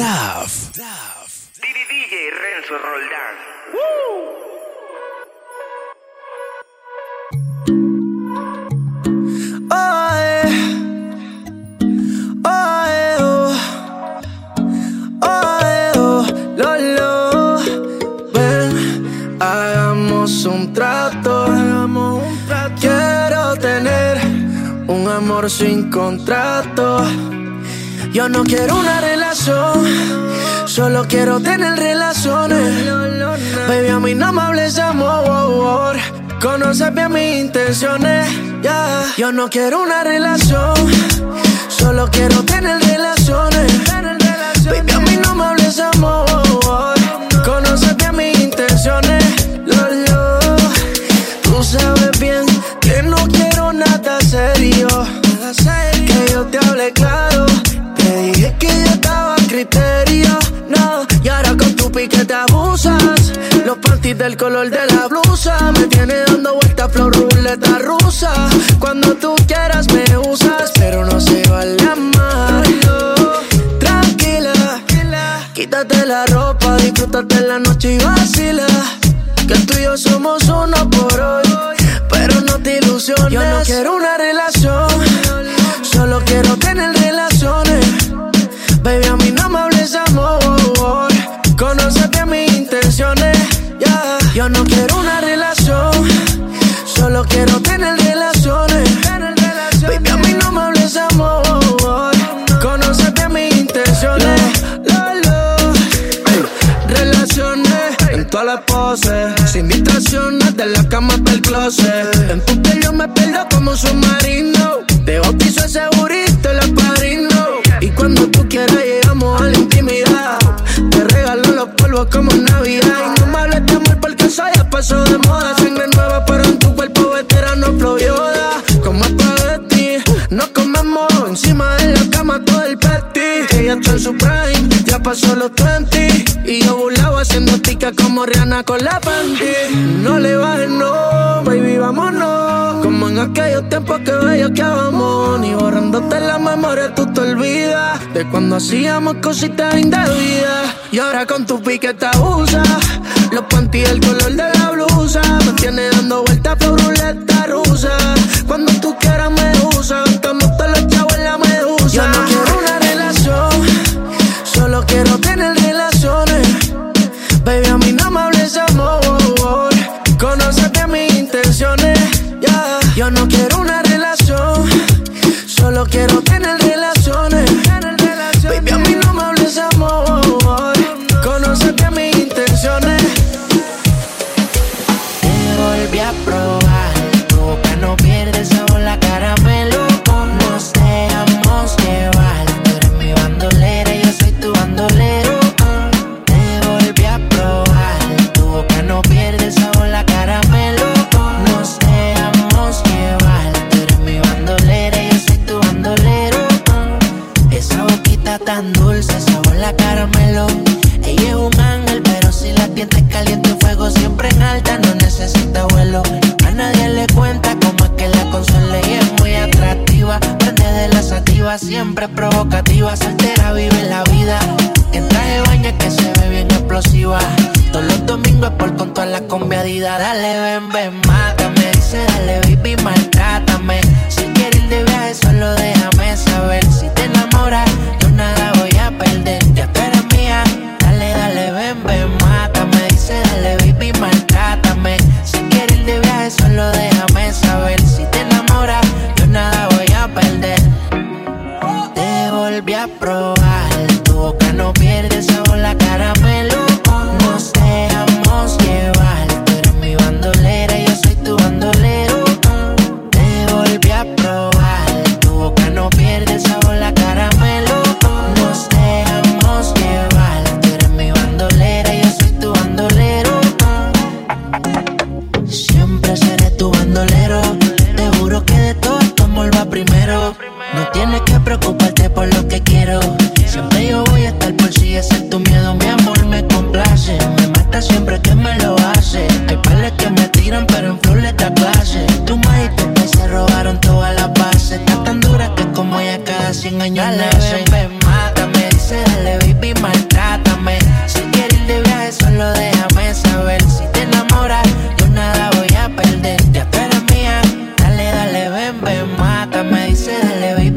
DAF. DJ Renzo Roldán. hagamos un trato. Quiero tener un amor sin contrato. Yo no quiero una relación, solo quiero tener relaciones. Baby, a mí no me hables de amor. Conoce bien mis intenciones. Yo no quiero una relación, solo quiero tener relaciones. Del color de la blusa. Me tiene dando vueltas flor ruleta rusa. Cuando tú quieras me usas, pero no se vale amarlo. Tranquila, quítate la ropa, disfrútate la noche y vacila. Que tú y yo somos uno por hoy, pero no te ilusiones. Yo no quiero una relación, solo quiero tener relaciones. Baby, a mí no me hables amor. Poses. Sin distracciones, de la cama hasta el closet. En tu piel me pierdo como un submarino. Te bautizo ese burrito, el padrino. Y cuando tú quieras, llegamos a la intimidad. Te regalo los polvos como Navidad. Y no me hables de amor porque eso ya pasó de moda. Sangre nueva, pero en tu cuerpo veterano flow yoda. Como espagueti, nos comemos encima de la cama todo el petty. Ella está en su prime, pasó los 20. Y yo burlado haciendo tica como Rihanna con la panty. No le bajes, no, baby, vámonos. Como en aquellos tiempos que bello que vamos. Ni borrándote la memoria, tú te olvidas. De cuando hacíamos cositas indebidas. Y ahora con tu pique te. Los panty el color de la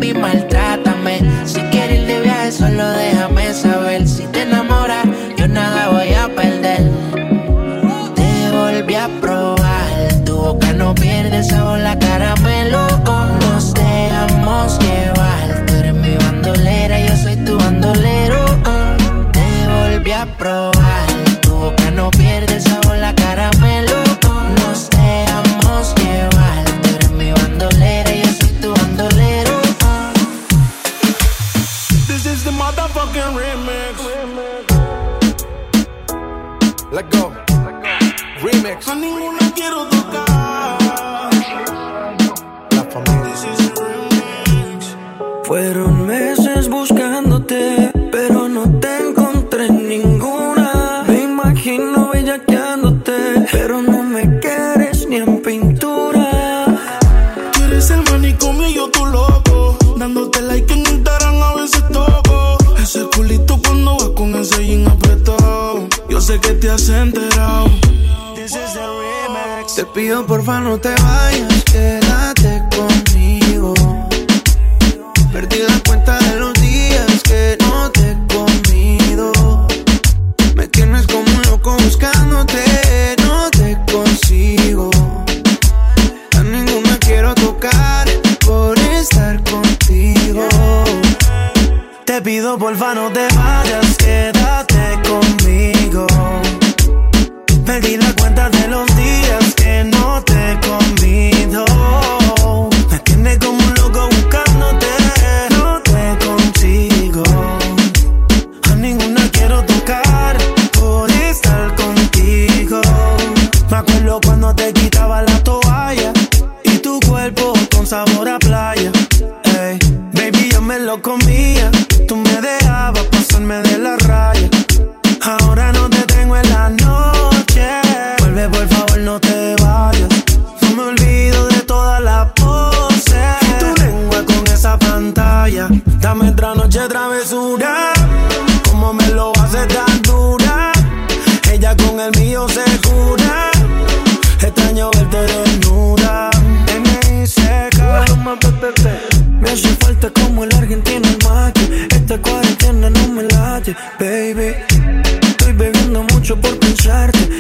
baby, maltrátame.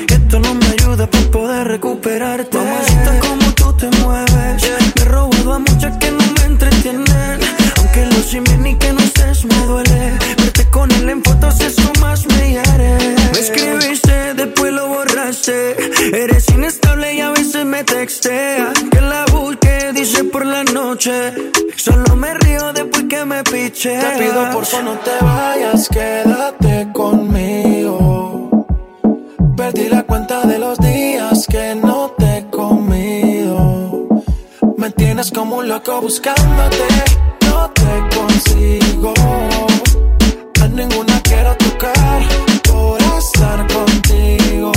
Esto no me ayuda para poder recuperarte. Mamacita, como tú te mueves. Me he robado a muchas que no me entretienen. Aunque lo simen y que no estés me duele. Verte con él en fotos, eso más me hiere. Me escribiste, después lo borraste. Eres inestable y a veces me texteas. Que la busque, dice por la noche. Solo me río después que me piche. Te pido por favor no te vayas, quédate conmigo. Como un loco buscándote, no te consigo. A ninguna quiero tocar por estar contigo.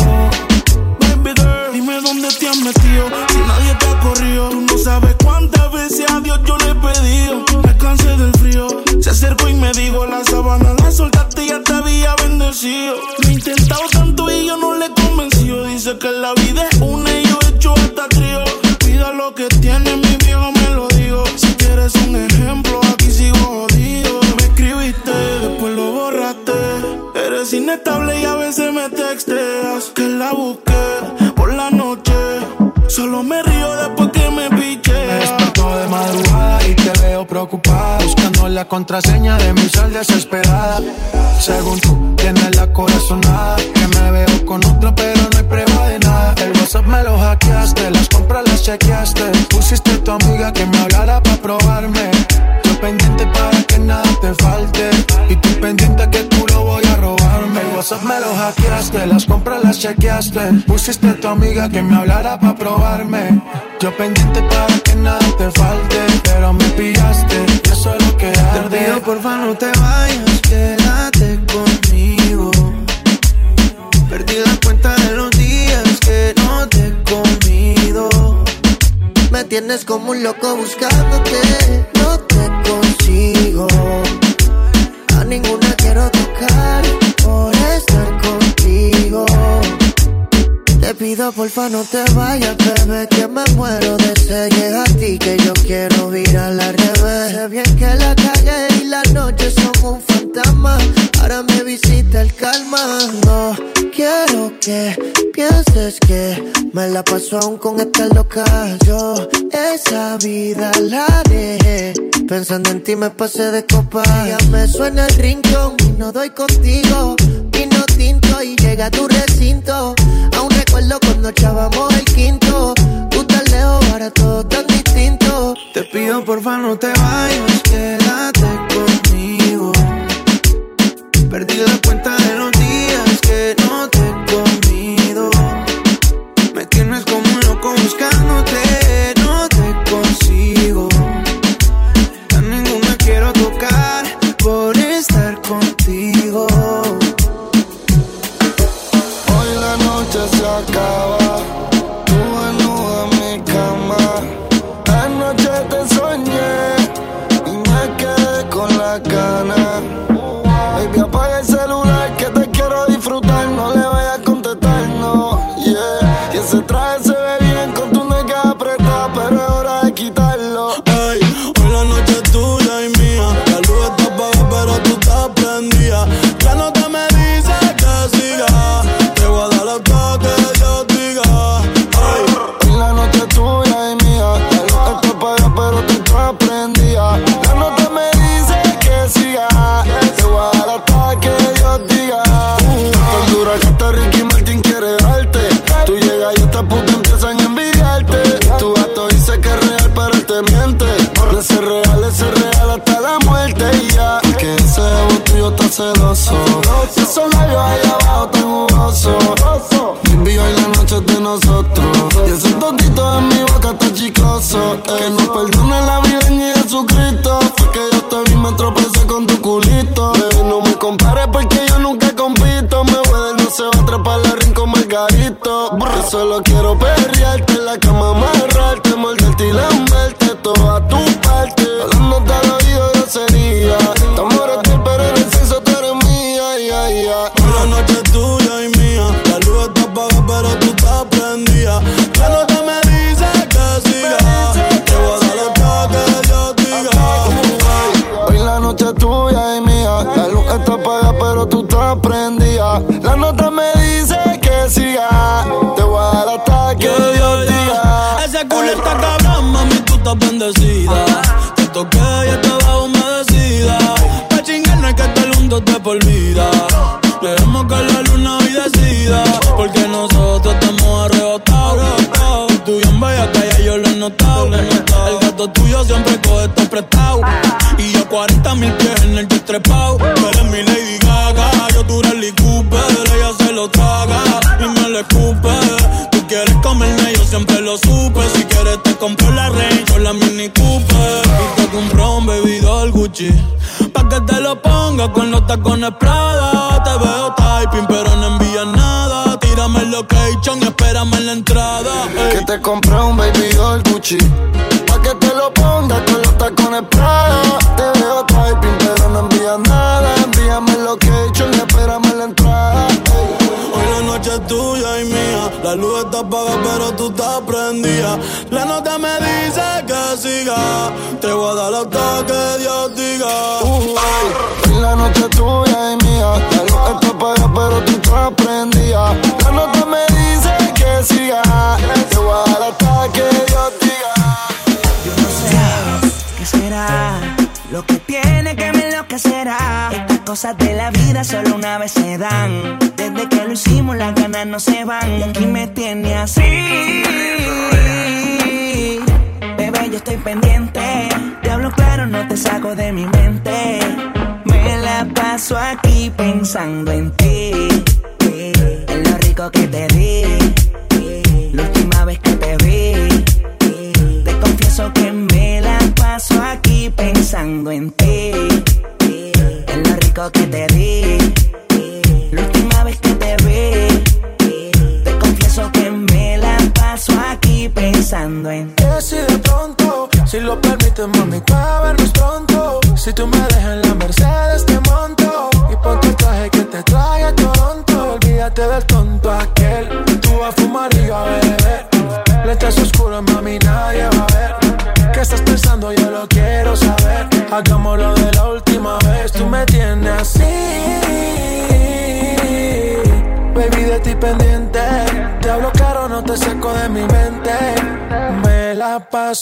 Baby girl, dime dónde te has metido. Si nadie te ha corrido, tú no sabes cuántas veces a Dios yo le he pedido. Me cansé del frío. Se acercó y me dijo: La sabana la soltaste y ya te había bendecido. Lo he intentado tanto y yo no le he convencido. Dice que la vida es una y yo he hecho inestable y a veces me texteas. Que la busqué por la noche. Solo me río después que me piché. Me despertó de madrugada y te veo preocupada Buscando la contraseña de mi sal desesperada Según tú, tienes la corazonada Que me veo con otro pero no hay prueba de nada El WhatsApp me lo hackeaste, las compras las chequeaste Pusiste a tu amiga que me hablara para probarme Yo pendiente para que nada te falte Y tú pendiente que tú lo robarme El WhatsApp me lo hackeaste, las compras las chequeaste. Pusiste a tu amiga que me hablara para probarme. Yo pendiente para que nada te falte Pero me pillaste, y eso es lo que arde. Te pido porfa no te vayas, quédate conmigo. Perdí la cuenta de los días que no te he comido. Me tienes como un loco buscándote, no te consigo. A ninguna quiero tocar por estar contigo. Te pido porfa no te vayas, bebé, que me muero de sed. Llega a ti que yo quiero virar al revés. Sé bien que la calle las noches son un fantasma. Ahora me visita el calma. No quiero que pienses que me la paso aún con esta loca. Yo esa vida la dejé. Pensando en ti me pasé de copa. Ya me suena el rincón y no doy contigo. Vino tinto y llega a tu recinto. Aún recuerdo cuando echábamos el quinto paseo todo tan distinto. Te pido porfa no te vayas, quédate conmigo. Perdí la cuenta de los Porque nosotros estamos arrebatados. Tú y en bella calle yo lo he notado. El gato tuyo siempre coge todo prestado. Y yo 40 mil pies en el distrepao. Uh. Tú eres mi Lady Gaga, yo tú eres Lee Cooper. Ella se lo traga y me lo escupe. Tú quieres comerme, yo siempre lo supe. Si quieres te compro la Range o la Mini Cooper. Y te compró un bebidor Gucci. Pa' que te lo ponga con los tacones Prada Gucci. sangre en ti.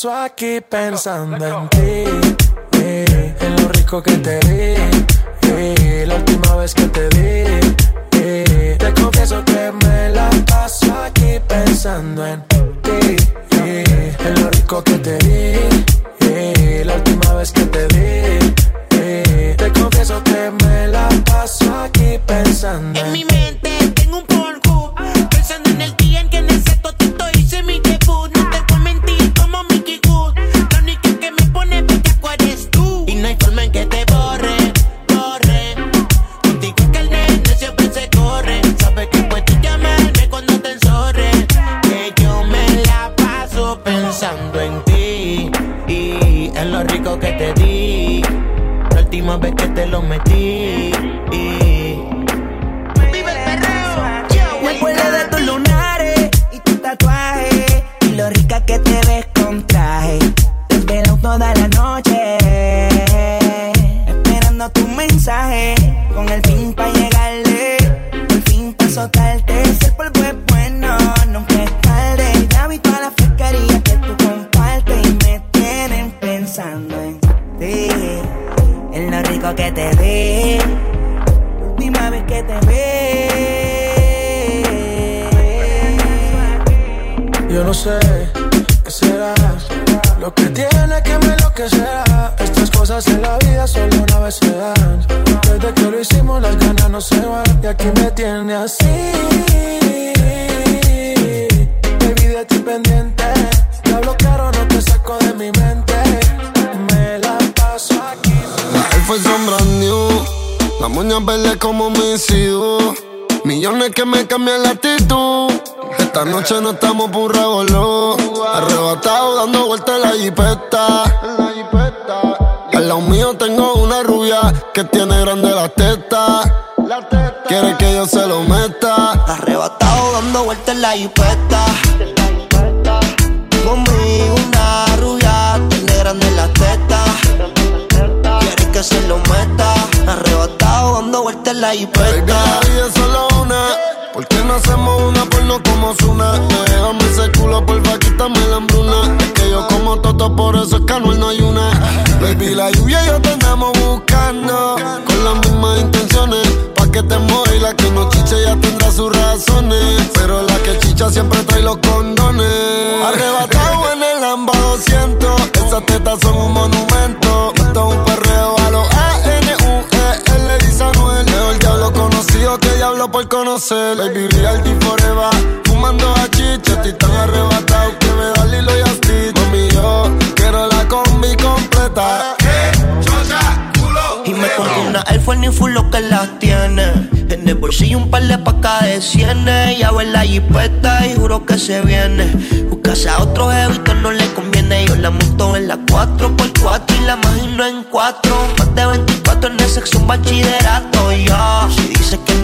Paso aquí pensando en ti. eh, en lo rico que te vi. eh, la última vez que te vi. eh, te confieso que me la paso aquí pensando en ti. Reality forever. Fumando a chicha, estoy tan arrebatado que me da Lilo y Stitch. Mami, yo quiero la combi completa. Y me compré una iPhone y full lo que las tiene. En el bolsillo un par de pacas de cienes. Ya en la jipeta y juro que se viene. Buscase a otro jevito no le conviene. Yo la monto en la 4x4 y la imagino en 4. Más de 24 en el sexo un bachillerato. Ya, que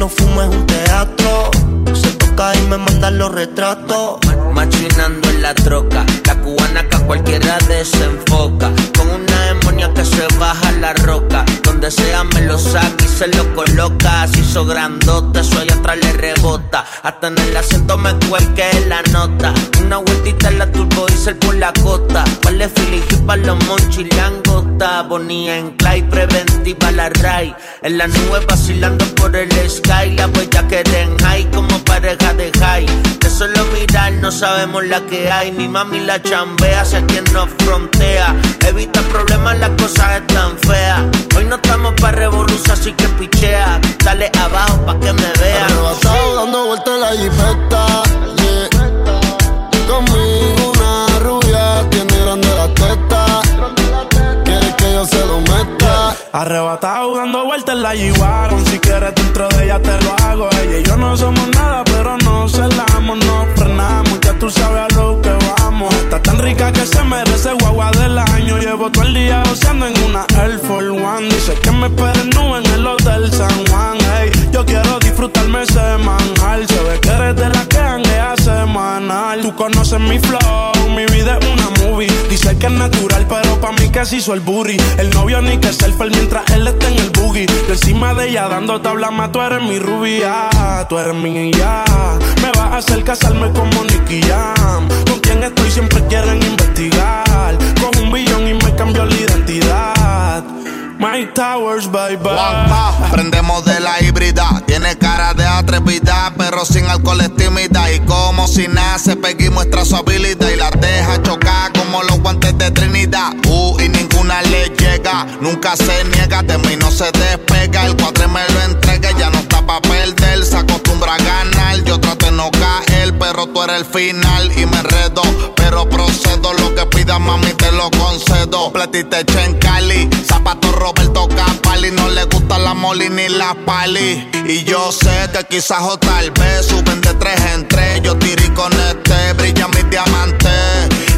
no fumo es un teatro. Se toca y me manda los retratos. Machinando en la troca. La cubana que a cualquiera desenfoca. Con una demonia que se baja la roca. Donde sea me lo saca y se lo coloca. Se hizo grandote, eso allá atrás le rebota. Hasta en el asiento me cuelque la nota. Una vueltita en la turbo diesel por la costa. Vale Philly para los monchis langota. Bonía en clay, preventiva la ray. En la nube vacilando por el sky. La huella que den high como pareja de high. De solo mirar no sabemos la que hay. Mi mami la chambea, sé quien nos frontea. Evita problemas, las cosas están feas. Hoy no estamos para revolución, así que pichea. Dale abajo pa' que me vea. Arrebatado dando vueltas en la jipeta. Yeah. Conmigo una rubia tiene grande la teta. Quiere que yo se lo meta. Arrebatado dando vueltas en la G-Wagon Si quieres dentro de ella te lo hago Ella y yo no somos nada pero no celamos No frenamos, tú sabes a lo que vamos. Está tan rica que se merece guagua del año. Llevo todo el día goceando en una Air Force One. Dice que me esperen en el hotel San Juan. Ey, Yo quiero disfrutarme ese manjar. Se ve que eres de la que janguea Tú conoces mi flow, mi vida es una movie. Dice que es natural, pero pa' mí que se hizo el booty. El novio ni que selfie mientras él está en el boogie. Yo encima de ella dando tabla más, tú eres mi rubia, tú eres mi ya. Me vas a hacer casarme como Nicky Jam. Con quien estoy siempre quieren investigar. Con un billón y me cambió la identidad. My Towers, bye bye. prendemos de la híbrida. Tiene cara de atrevida, pero sin alcohol es tímida. Y como si nace, Peggy muestra su habilidad y la deja chocar como los guantes de Trinidad. Uh, y ninguna le llega, nunca se niega, de mí no se despega. El cuadre me lo entrega, ya no pa' perder, se acostumbra a ganar. Yo trato de no caer, pero tú eres el final y me enredo. Pero procedo, lo que pida mami te lo concedo. Platiste en Cali, zapato Roberto Capali no le gusta la moli ni la pali. Y yo sé que quizás o tal vez suben de tres en tres. Yo tiré con este, brilla mi diamante.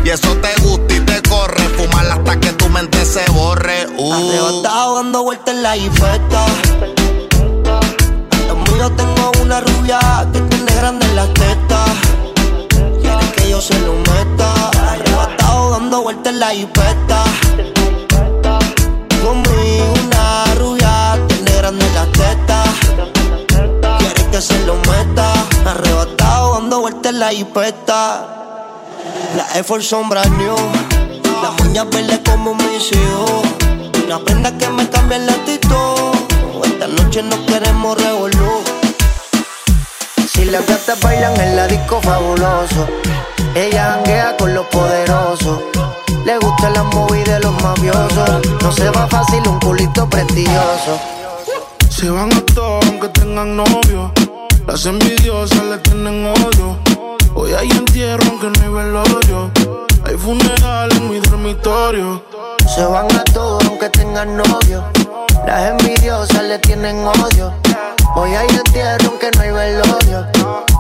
Y eso te gusta y te corre. Fumar hasta que tu mente se borre. Uh. Arrebatado dando vueltas en la infecta. Míos tengo una rubia que tiene grande en las tetas. Quiere que yo se lo meta. Arrebatado dando vueltas en la infecta conmigo una rubia, tiene grande la teta. Quiere que se lo meta, arrebatado dando vueltas en la hipeta. La Air Force sombra new, las uñas verdes como mis hijos. Una prenda que me cambia el actitud. Esta noche no queremos revolver. Si las gatas bailan en la disco fabuloso, ella janguea con los poderosos. Le gusta la movie de los mafiosos. No se va fácil un culito prestigioso. Se van a todos aunque tengan novio. Las envidiosas le tienen odio. Hoy hay entierro aunque no hay velorio. Hay funeral en mi dormitorio. Se van a todos aunque tengan novio. Las envidiosas le tienen odio. Hoy hay entierro aunque no hay velorio.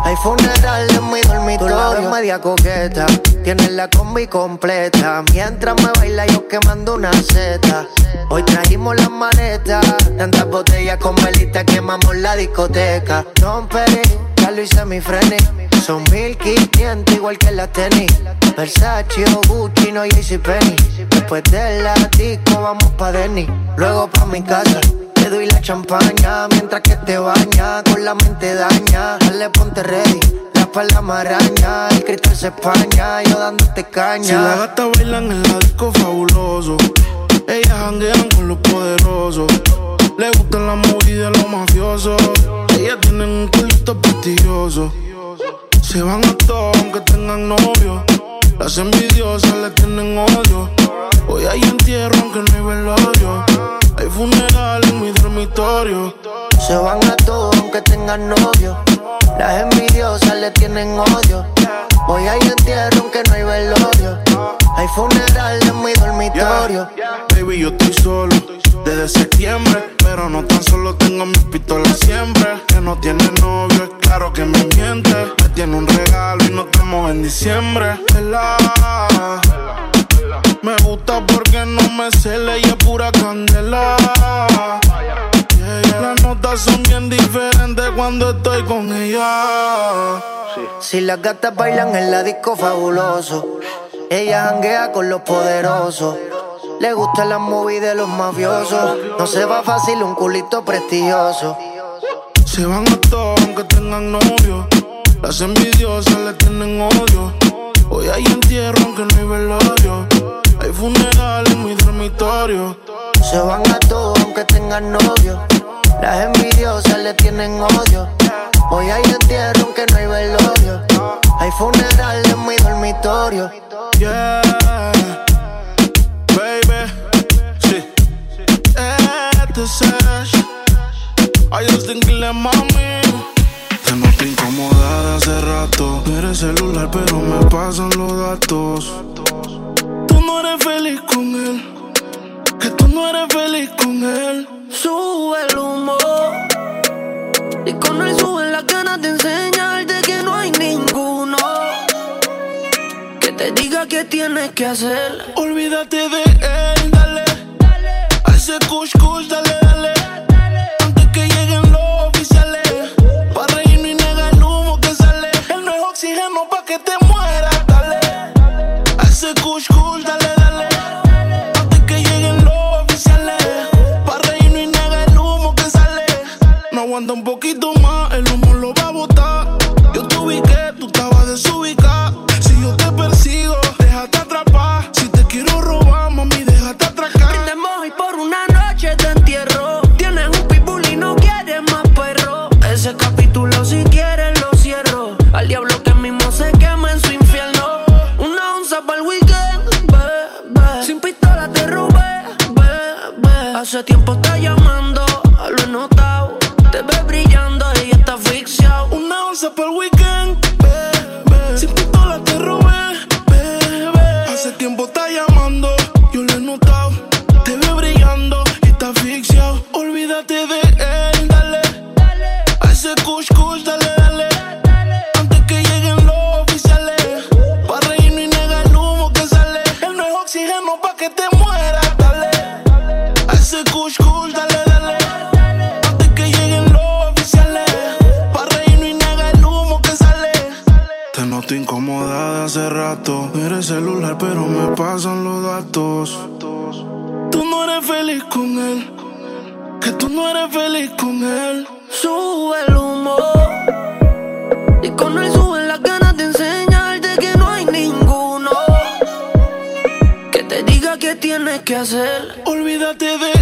Hay funeral en mi dormitorio. media coqueta, tiene la combi completa. Mientras me baila yo quemando una seta. Hoy trajimos las maletas, tantas botellas con velita quemamos la discoteca. Don Carlos y semifreni. Son 1500 igual que la tenis. Versace o Gucci, no Penny. Después de la vamos pa' Denny. Luego pa' mi casa te doy la champaña mientras que te baña, con la mente daña. Dale, ponte ready, la la maraña. El cristal se españa, yo dándote caña. Si la gata bailan en la disco fabuloso, ellas janguean con los poderosos. Le gustan la movida de los mafiosos. Ellas tienen un culito prestigioso. Se van a todos aunque tengan novio. Las envidiosas le tienen odio. Hoy hay entierro aunque no hay velorio. Hay funeral en mi dormitorio. Se van a todos aunque tengan novio. Las envidiosas le tienen odio. Hoy hay entierro aunque no hay velorio. Hay funeral en mi dormitorio. Baby, yo estoy solo desde septiembre. Pero no tan solo tengo mis pistolas siempre. Que no tiene novio, es claro que me miente. Tiene un regalo y no estamos en diciembre. Me gusta porque no me cele y es pura candela. Las notas son bien diferentes cuando estoy con ella. Si las gatas bailan en la disco fabuloso, ella janguea con los poderosos. Le gusta la movie de los mafiosos. No se va fácil un culito prestigioso. Se van a todos aunque tengan novio. Las envidiosas le tienen odio. Hoy hay entierro aunque no hay velorio. Hay funeral en mi dormitorio. Se van a todos aunque tengan novio. Las envidiosas le tienen odio. Hoy hay entierro aunque no hay velorio. Hay funeral en mi dormitorio. Yeah, baby. Sí. Este es Ay, Dios te mami. Te noto incomodada hace rato. Eres celular, pero me pasan los datos no eres feliz con él. Que tú no eres feliz con él. Sube el humo. Y con él sube la cara de enseñarte que no hay ninguno. Que te diga qué tienes que hacer. Olvídate de él, dale. A ese kush kush, dale, Hace tiempo está llamando, lo he notado. Te ves brillando, ella está asfixiada. Una once por week pero me pasan los datos. Tú no eres feliz con él, que tú no eres feliz con él. Sube el humo y con él sube las ganas de enseñarte que no hay ninguno que te diga qué tienes que hacer. Olvídate de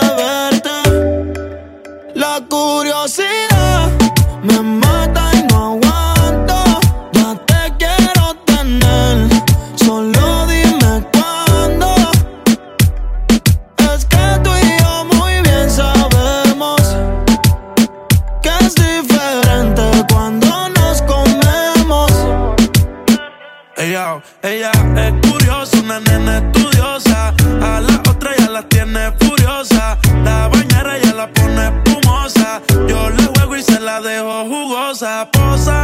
Ella es curiosa, una nena estudiosa. A la otra ya la tiene furiosa. La bañera ya la pone espumosa. Yo la juego y se la dejo jugosa. Posa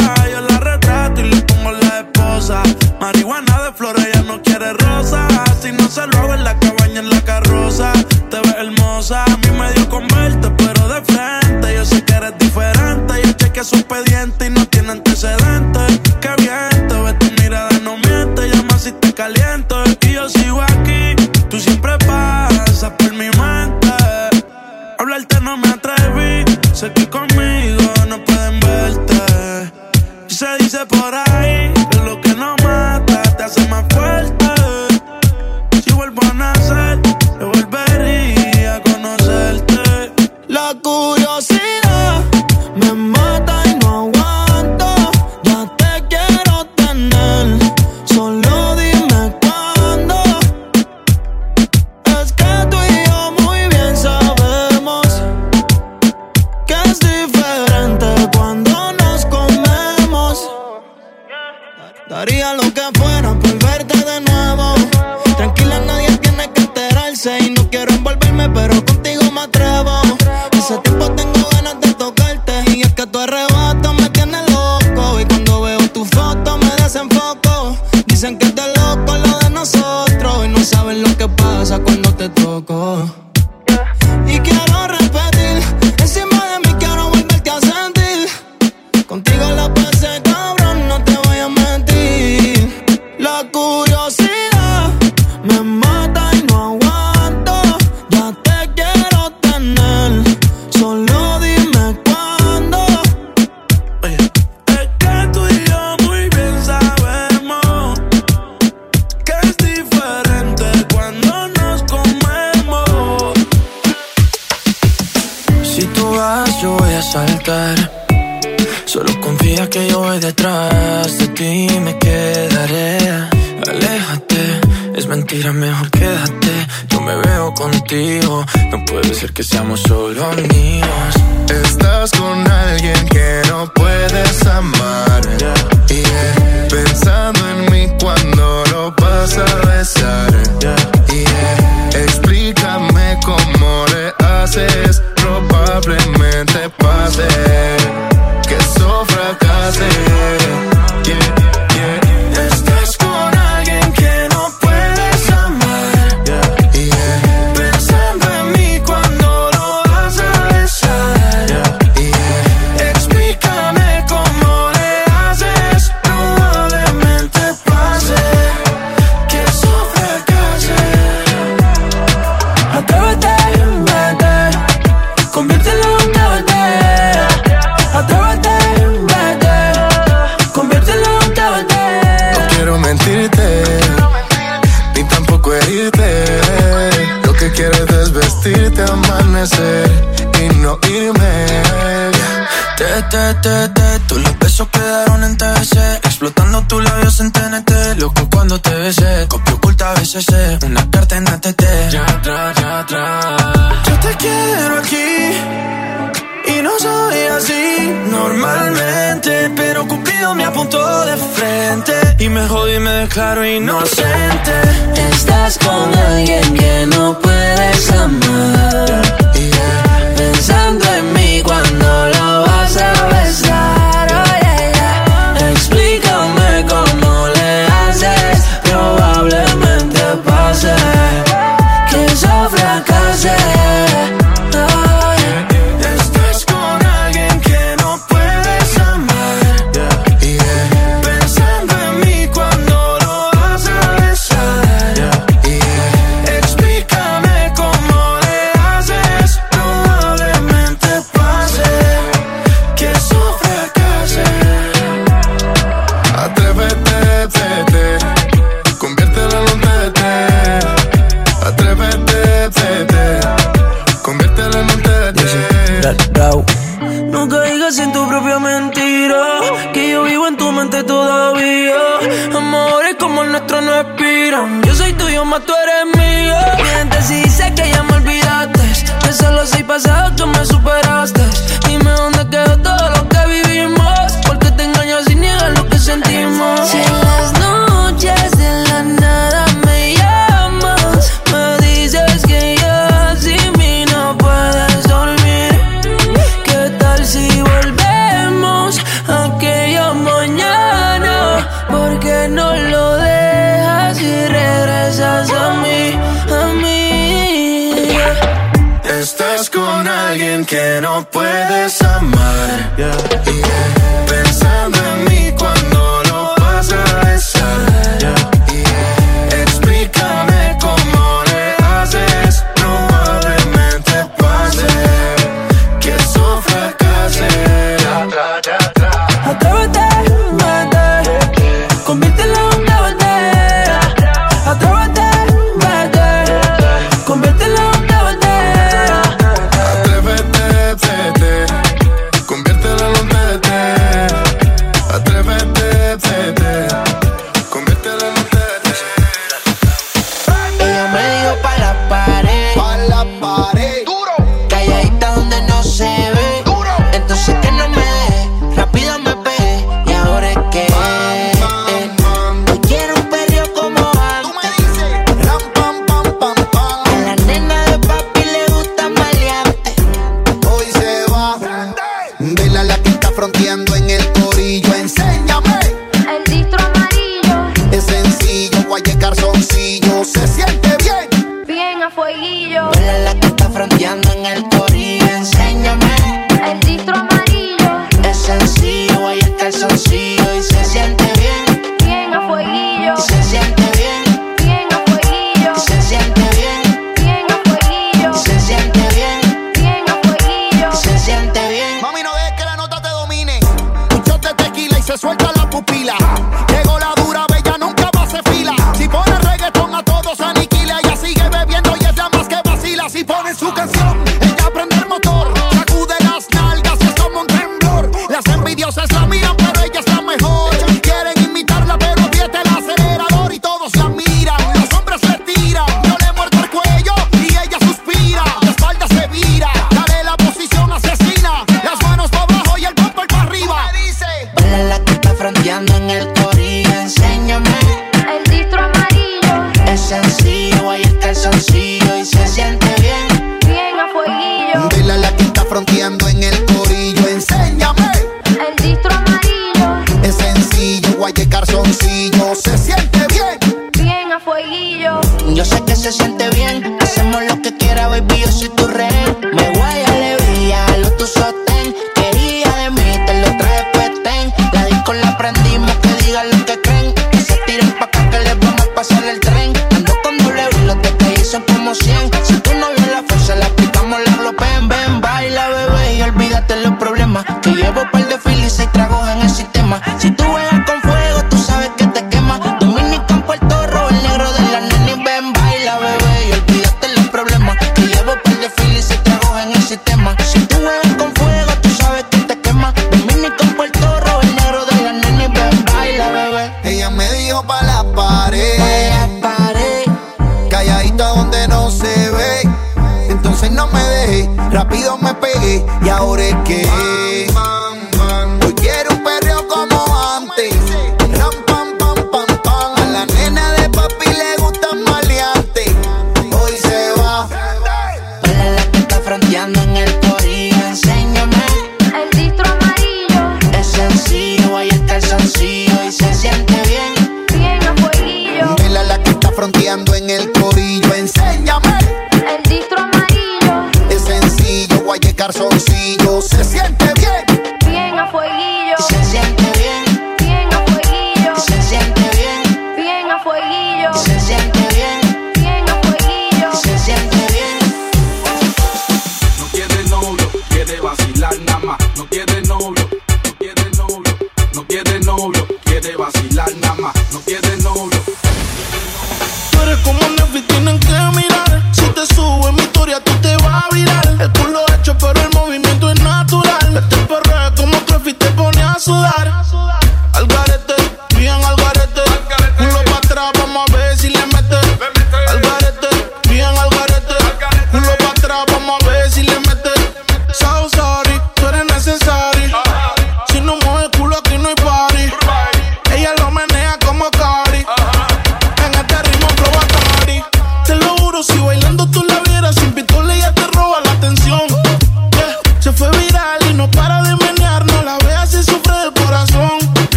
declaro inocente. Estás con alguien que no puedes amar.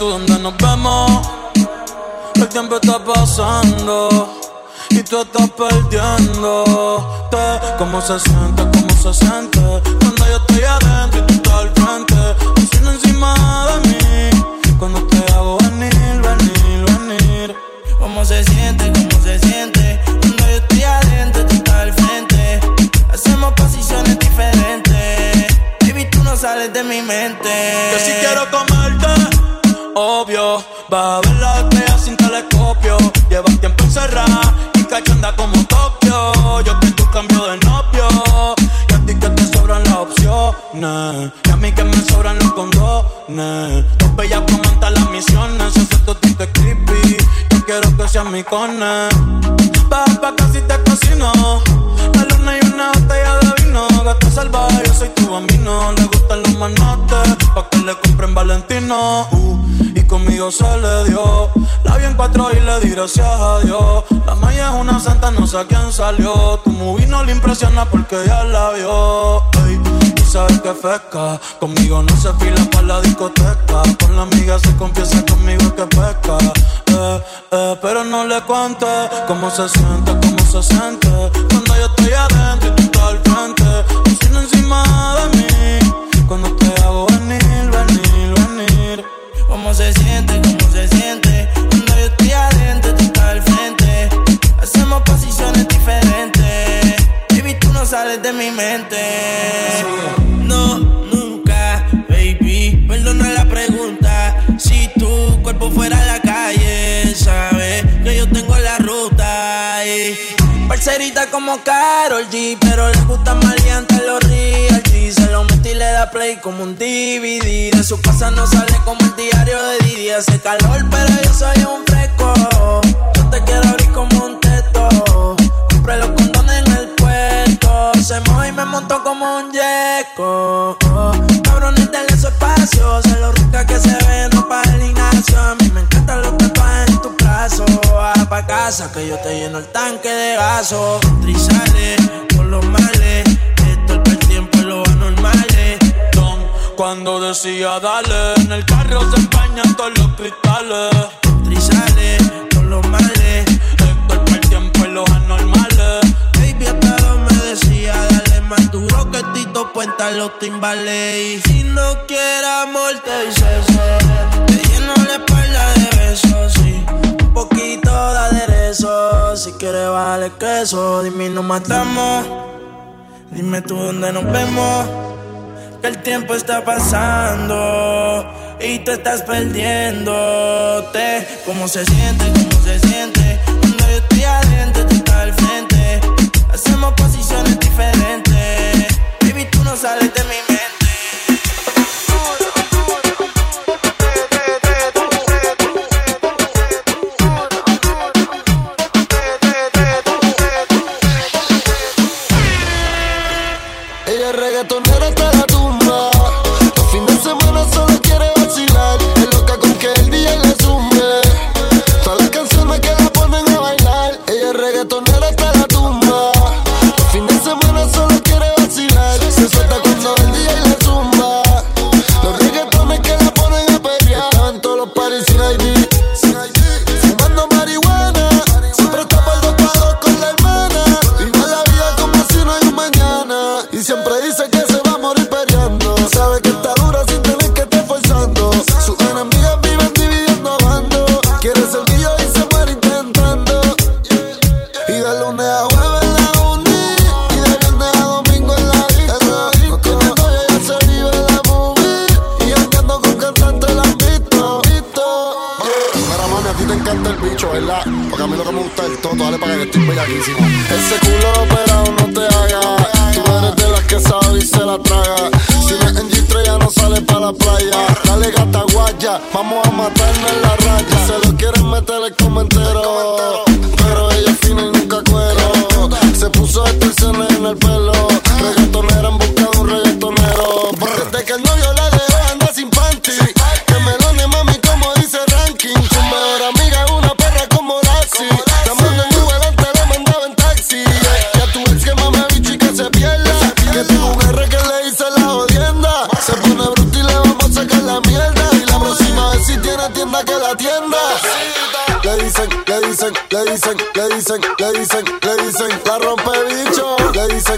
Tú dónde nos vemos El tiempo está pasando y tú estás perdiéndote. ¿Cómo se siente? ¿Cómo se siente? Cuando yo estoy adentro y tú estás al frente. Haciendo encima de mí. Cuando te hago venir, venir, venir. ¿Cómo se siente? ¿Cómo se siente? Cuando yo estoy adentro, tú estás al frente. Hacemos posiciones diferentes. Baby, tú no sales de mi mente. Yo sí quiero comerte, obvio. Va a ver la estrella sin telescopio. Llevas tiempo encerrada y cachonda como Tokio. Yo que tú cambio de novio. Y a ti que te sobran las opciones. Y a mí que me sobran los condones. Dos bellas comentan las misiones. Ese totito es creepy. Yo quiero que seas mi cone. Baja pa' casi te cocino. La luna y una botella de vino. Gato salvaje, yo soy tu bambino. Le gustan los manotes. Pa' que le compren Valentino. Uh, y conmigo se le dio. La vi en cuatro y le di gracias a Dios. La maya es una santa, no sé a quién salió. Tu movie no le impresiona porque ya la vio. Ey, y sabes que fresca. Conmigo no se fila para la discoteca. Con la amiga se confiesa conmigo que pesca. Eh, pero no le cuente cómo se siente, cómo se siente. Cuando yo estoy adentro y tú estás al frente. Haciendo encima de mí. Cuando te hago venir, venir, venir. ¿Cómo se siente? ¿Cómo se siente? Cuando yo estoy adentro, tú estás al frente. Hacemos posiciones diferentes. Baby, tú no sales de mi mente. No, nunca, baby. Perdona la pregunta. Si tu cuerpo fuera la Parcerita como Carol G, pero le gusta maleante los real G. Se lo metí y le da play como un DVD. De su casa no sale como el diario de Didi. Hace calor, pero yo soy un fresco. Yo te quiero abrir como un teto. Compré los condones en el puerto. Se moja y me montó como un yeco. Oh, cabrones, denle su espacio. Se lo rica que se ve, no para el gimnasio que yo te lleno el tanque de gaso. Trizales, por los males, esto el tiempo es lo anormal. Don, cuando decía dale, en el carro se empañan todos los cristales. Trizales, por los males, esto el tiempo es lo anormal. Baby, hasta me decía dale, más duro que Tito Puenta los timbales. Y si no quieres amor, te dice ser. Te lleno la espalda de besos, sí un poquito de aderezo. Si quieres vale queso, dime no matamos. Dime tú dónde nos vemos. Que el tiempo está pasando y te estás perdiéndote. ¿Cómo se siente? ¿Cómo se siente? Cuando yo estoy adentro, tú estás al frente. Hacemos posiciones diferentes. Baby, tú no sales de mi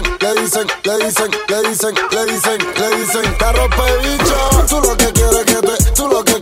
dicen, le dicen, le dicen, le dicen, le dicen, le dicen, carro pe bicho. Tú lo que quieres que te, tú lo que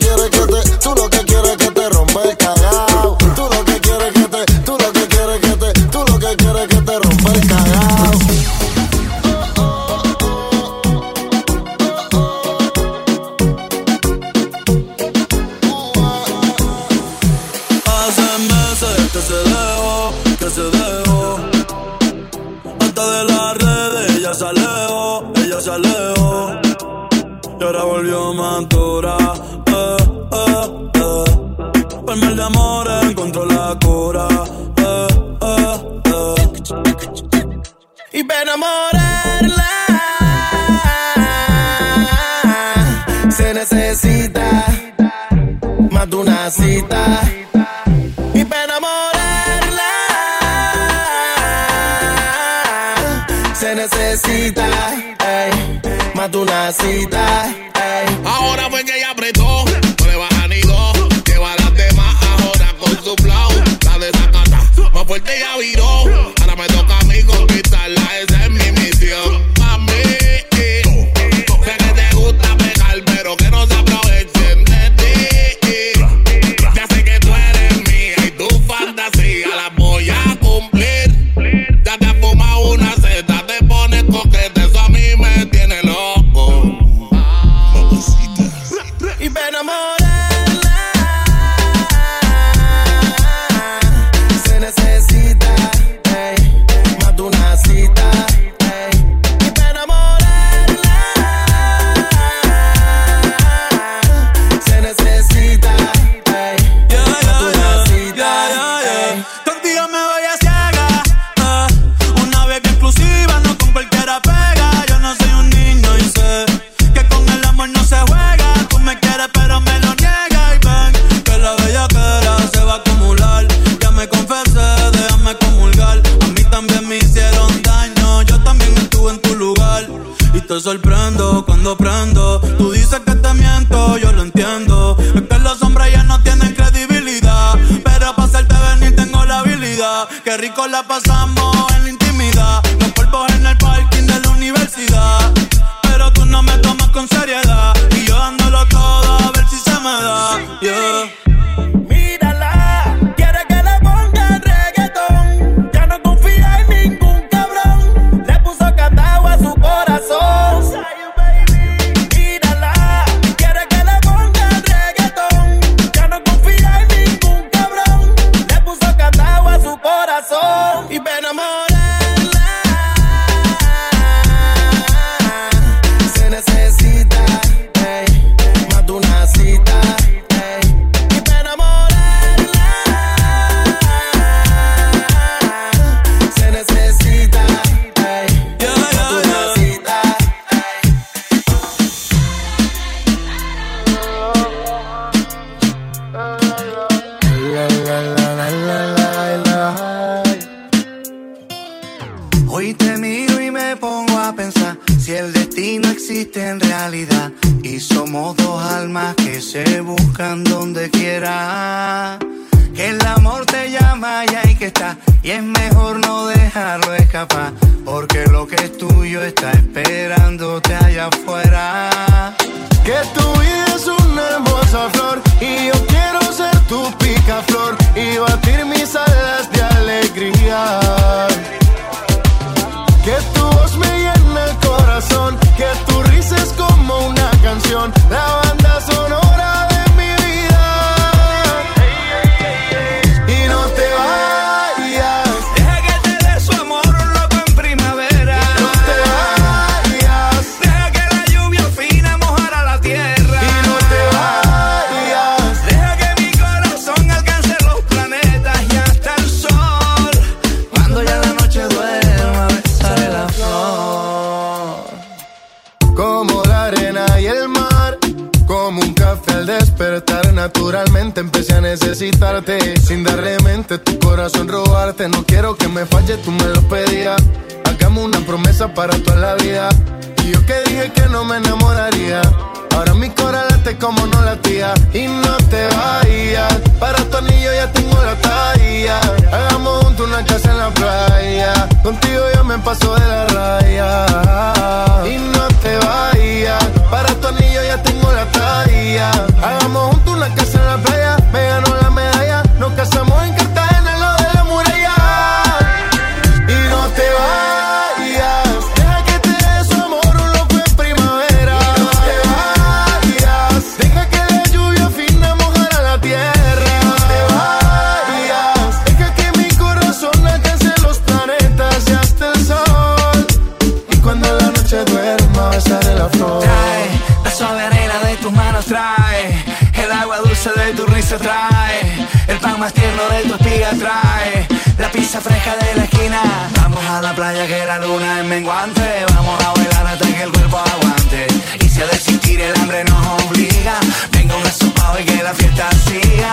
el pan más tierno de tu espiga trae, la pizza fresca de la esquina. Vamos a la playa que la luna es menguante, vamos a bailar hasta que el cuerpo aguante. Y si a desistir el hambre nos obliga, venga un asopado y que la fiesta siga.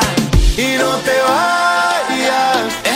Y no te vayas.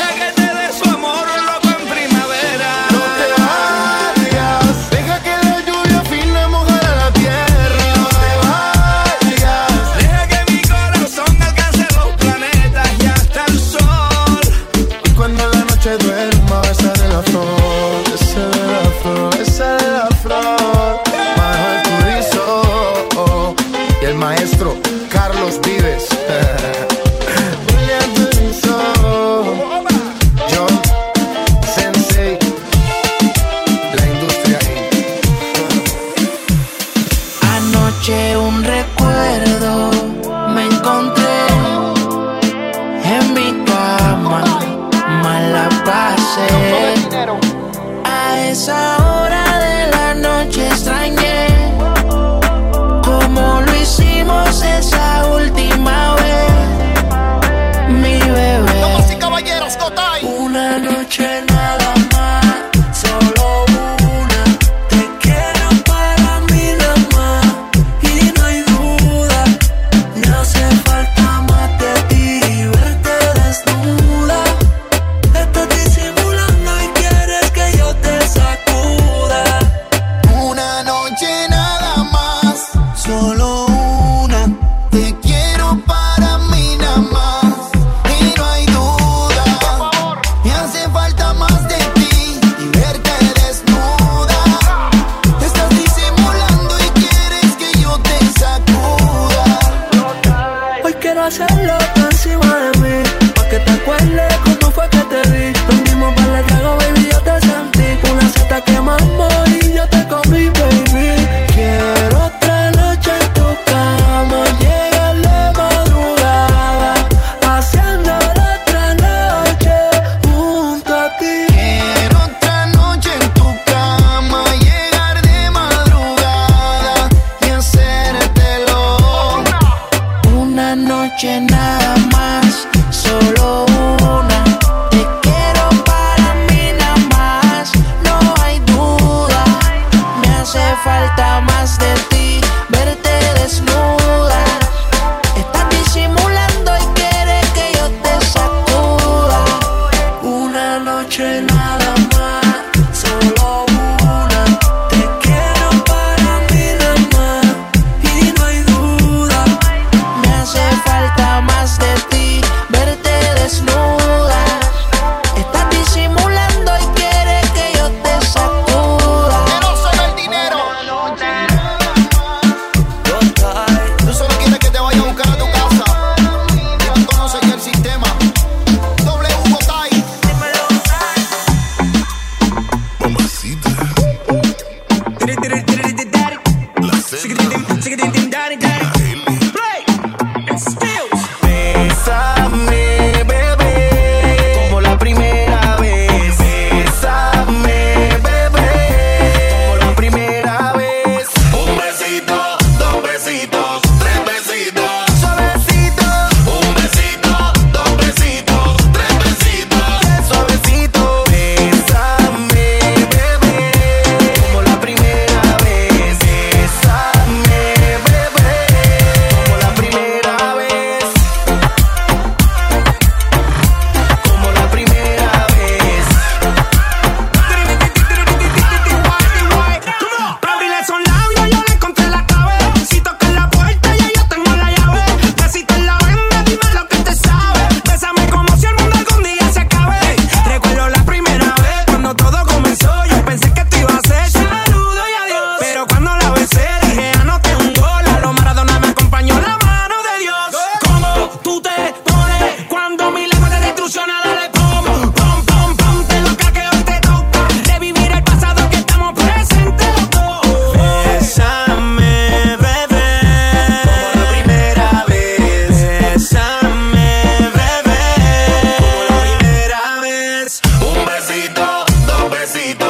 Dos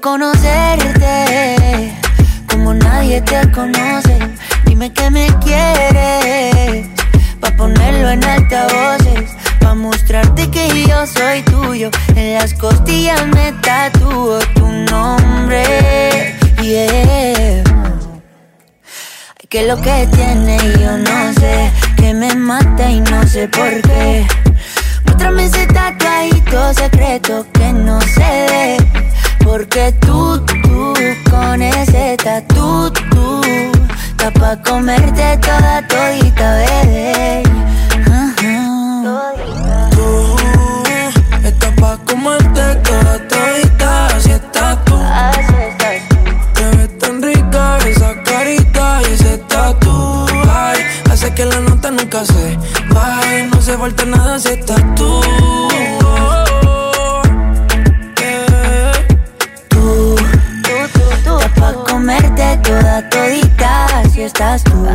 conocerte como nadie te conoce. Dime que me quieres pa ponerlo en altavoces, pa mostrarte que yo soy tuyo. En las costillas me tatúo tu nombre. Yeah. Que lo que tiene yo no sé, que me mata y no sé por qué. Muéstrame ese tatuadito secreto que no se ve. Porque tú, tú, con ese tatu, tú, está pa' comerte toda todita, bebé. Tú estás pa' comerte toda todita, así estás tú. Te ves tan rica esa carita y ese tatu. Ay, hace que la nota nunca se baje. No se falta nada si estás tú.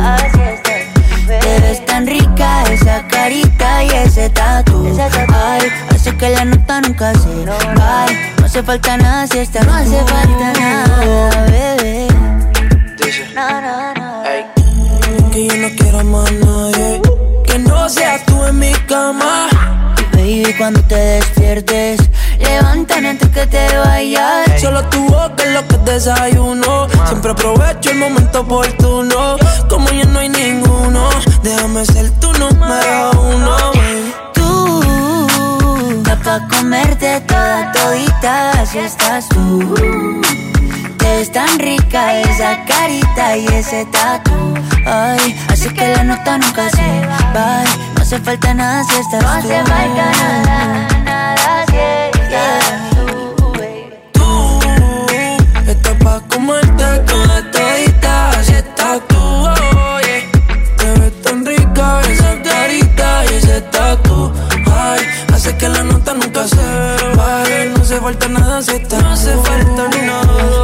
Te ves tan rica esa carita y ese tatu. Ay, hace que la nota nunca se vaya. No hace falta nada si estás No hace falta nada, bebé. No, no, no. Que yo no quiero más nadie. Que no seas tú en mi cama. Baby, cuando te despiertes, levántame antes que te vayas. Solo tu boca es lo que desayuno. Siempre aprovecho el momento oportuno. Como ya no hay ninguno, déjame ser tu número uno. Tú, está pa' comerte toda todita, así estás tú. Ves tan rica esa carita y ese tatu. Ay, así que la nota nunca se va. No hace falta nada si estás No hace falta nada, nada si Tú estás pa' comerte toda todita, así estás tú. Oye, te ves tan rica esa carita y ese tatu. Ay, hace que la nota nunca se baje. No hace falta nada si estás No hace falta nada,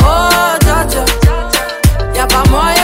Oh, dja Y'a pas moyen,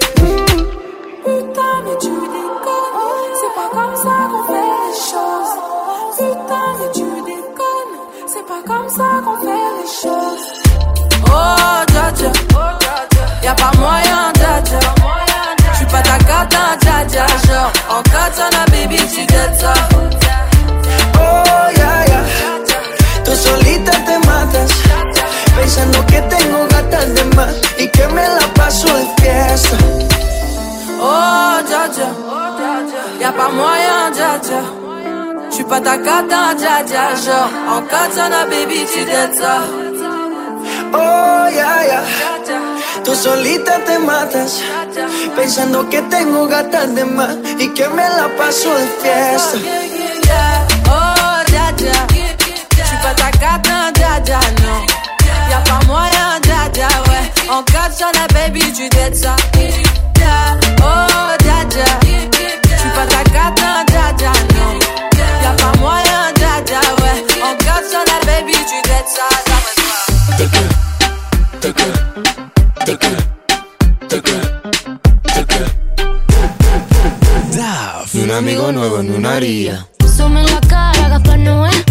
Ça qu'on fait les choses. Oh, dja dja. Y'a pas moyen, dja dja. J'suis pas ta cata, dja dja. Genre, en katana, baby, tu dettes ça. Oh, ya, ya. Tú solita te matas. Pensando que tengo gatas de más y que me la paso de fiesta. Oh, dja dja. Y'a pas moyen, dja dja J'suis pas ta cata, dja dja Genre, en katana, baby, tu ça Oh, ya, ya. Tú solita te matas. Pensando que tengo gatas de más y que me la paso de fiesta. Oh, dja dja J'suis pas ta cata, dja dja, non Y'a pas moyen, dja dja, ouais En katana, baby, tu ça Un amigo nuevo, ni una haría. Sume en la cara, Gaspar no es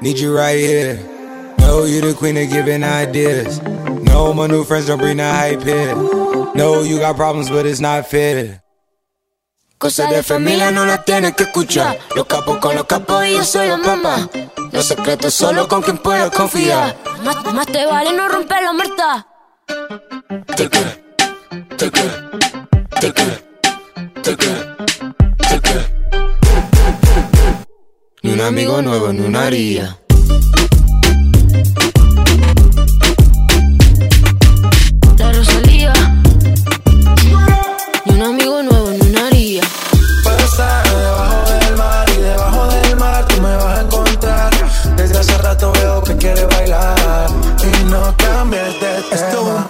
Need you right here. Know you the queen of giving ideas. No, my new friends don't bring the hype here. No, you got problems, but it's not fair. Cosas de familia no las tienes que escuchar. Los capos con los capos y yo soy la mamá. Los secretos solo con quien puedo confiar. Más, más te vale no romper la muerta. Un amigo nuevo en una haría. La Rosalía. Y un amigo nuevo en una haría. Puedo estar debajo del mar y debajo del mar tú me vas a encontrar. Desde hace rato veo que quieres bailar y no cambies de tema. Esto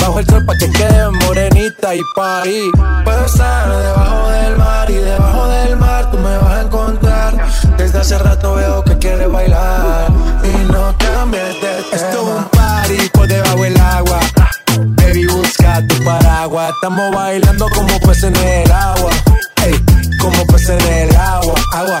Bajo el sol pa' que quede morenita y parí. Puedo estar debajo del mar y debajo del mar tú me vas a encontrar. Desde hace rato veo que quieres bailar y no cambies de tema. Esto es un party por debajo del agua. Baby, busca tu paraguas. Estamos bailando como peces en el agua. Ey, como peces en el agua. Agua.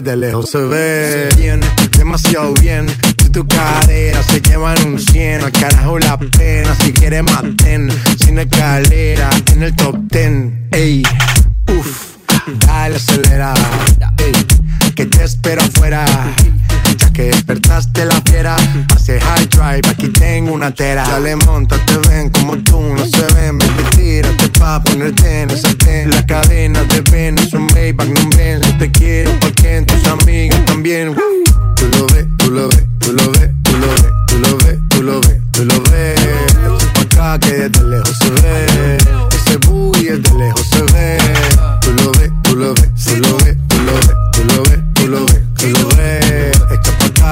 desde lejos se ve. Bien, demasiado bien. Si tu cadera se llevan un 100, al carajo la pena. Si quieres maten, sin escalera, en el top 10. Ey, uff, dale acelera. Ey, que te espero afuera. Ya que despertaste la fiera, hace high drive, aquí tengo una tera. Dale, monta, te ven como tú, no se ven. Baby, tírate pa' ponerte en el sartén. La cadena te de Venus, un Maybach, no ven. No te quiero porque en tus amigas también. Tú lo ves, tú lo ves, tú lo ves, tú lo ves, tú lo ves, tú lo ves, tú lo ves. Acá que desde lejos se ve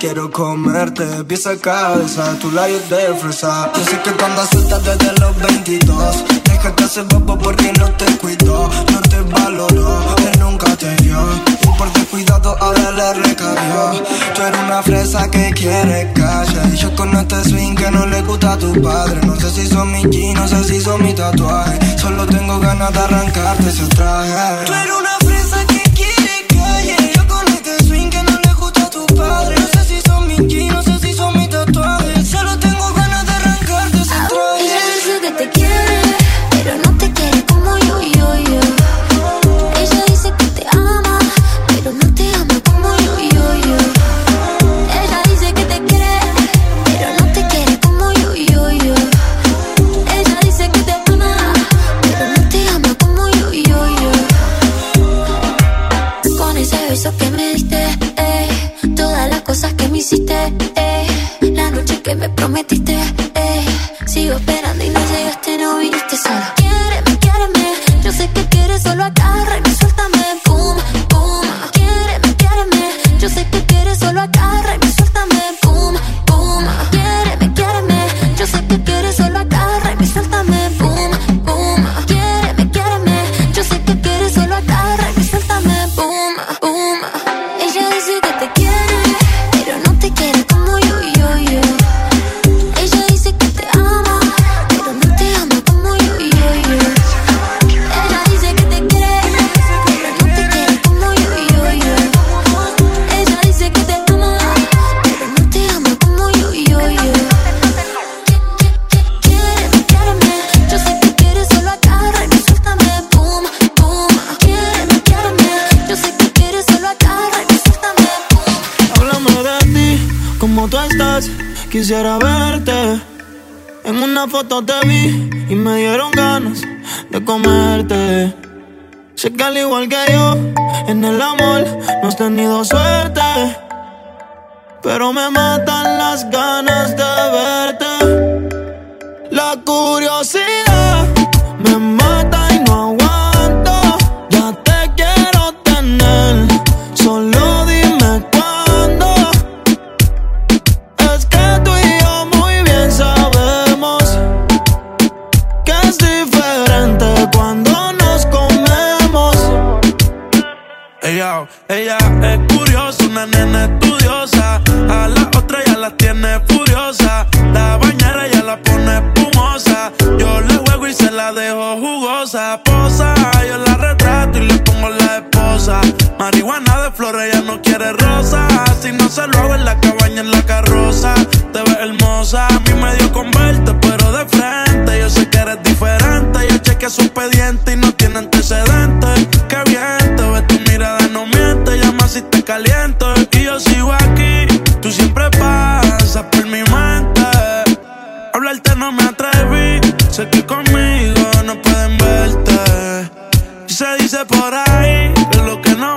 Quiero comerte pieza a cabeza, tu labios de fresa. Yo sé que cuando asustas desde los 22, deja que se bobo porque no te cuidó, no te valoró, él nunca te dio. Y por descuidado a él le recabió. Tú eres una fresa que quiere calle. Y yo con este swing que no le gusta a tu padre. No sé si son mis jeans, no sé si son mis tatuajes. Solo tengo ganas de arrancarte ese traje. Tú eres Sé que al igual que yo, en el amor no has tenido suerte. Pero me matan las ganas de ver se dice por ahí que lo que no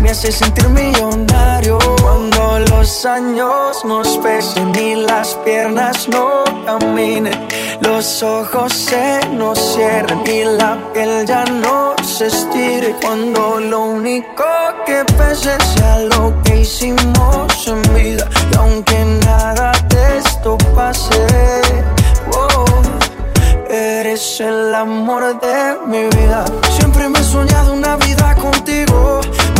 me hace sentir millonario. Cuando los años nos pesen y las piernas no caminen, los ojos se nos cierren y la piel ya no se estire. Cuando lo único que pese sea lo que hicimos en vida, y aunque nada de esto pase, oh, Eres el amor de mi vida. Siempre me he soñado una vida contigo.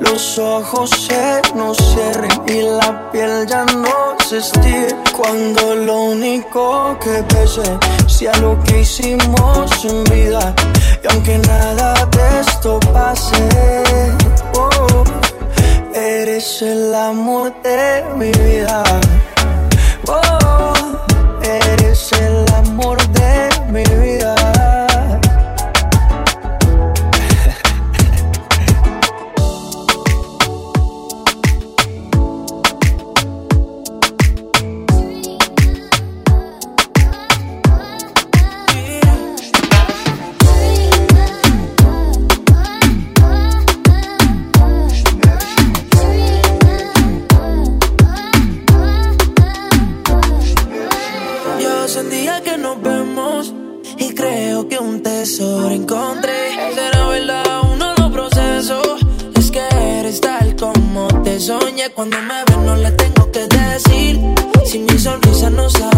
los ojos se nos cierren y la piel ya no se estire. Cuando lo único que pese sea lo que hicimos en vida, y aunque nada de esto pase, oh, eres el amor de mi vida. Oh, eres el un tesoro encontré. Será verdad uno de los procesos. Es que eres tal como te soñé. Cuando me ves no le tengo que decir. Si mi sonrisa no sabe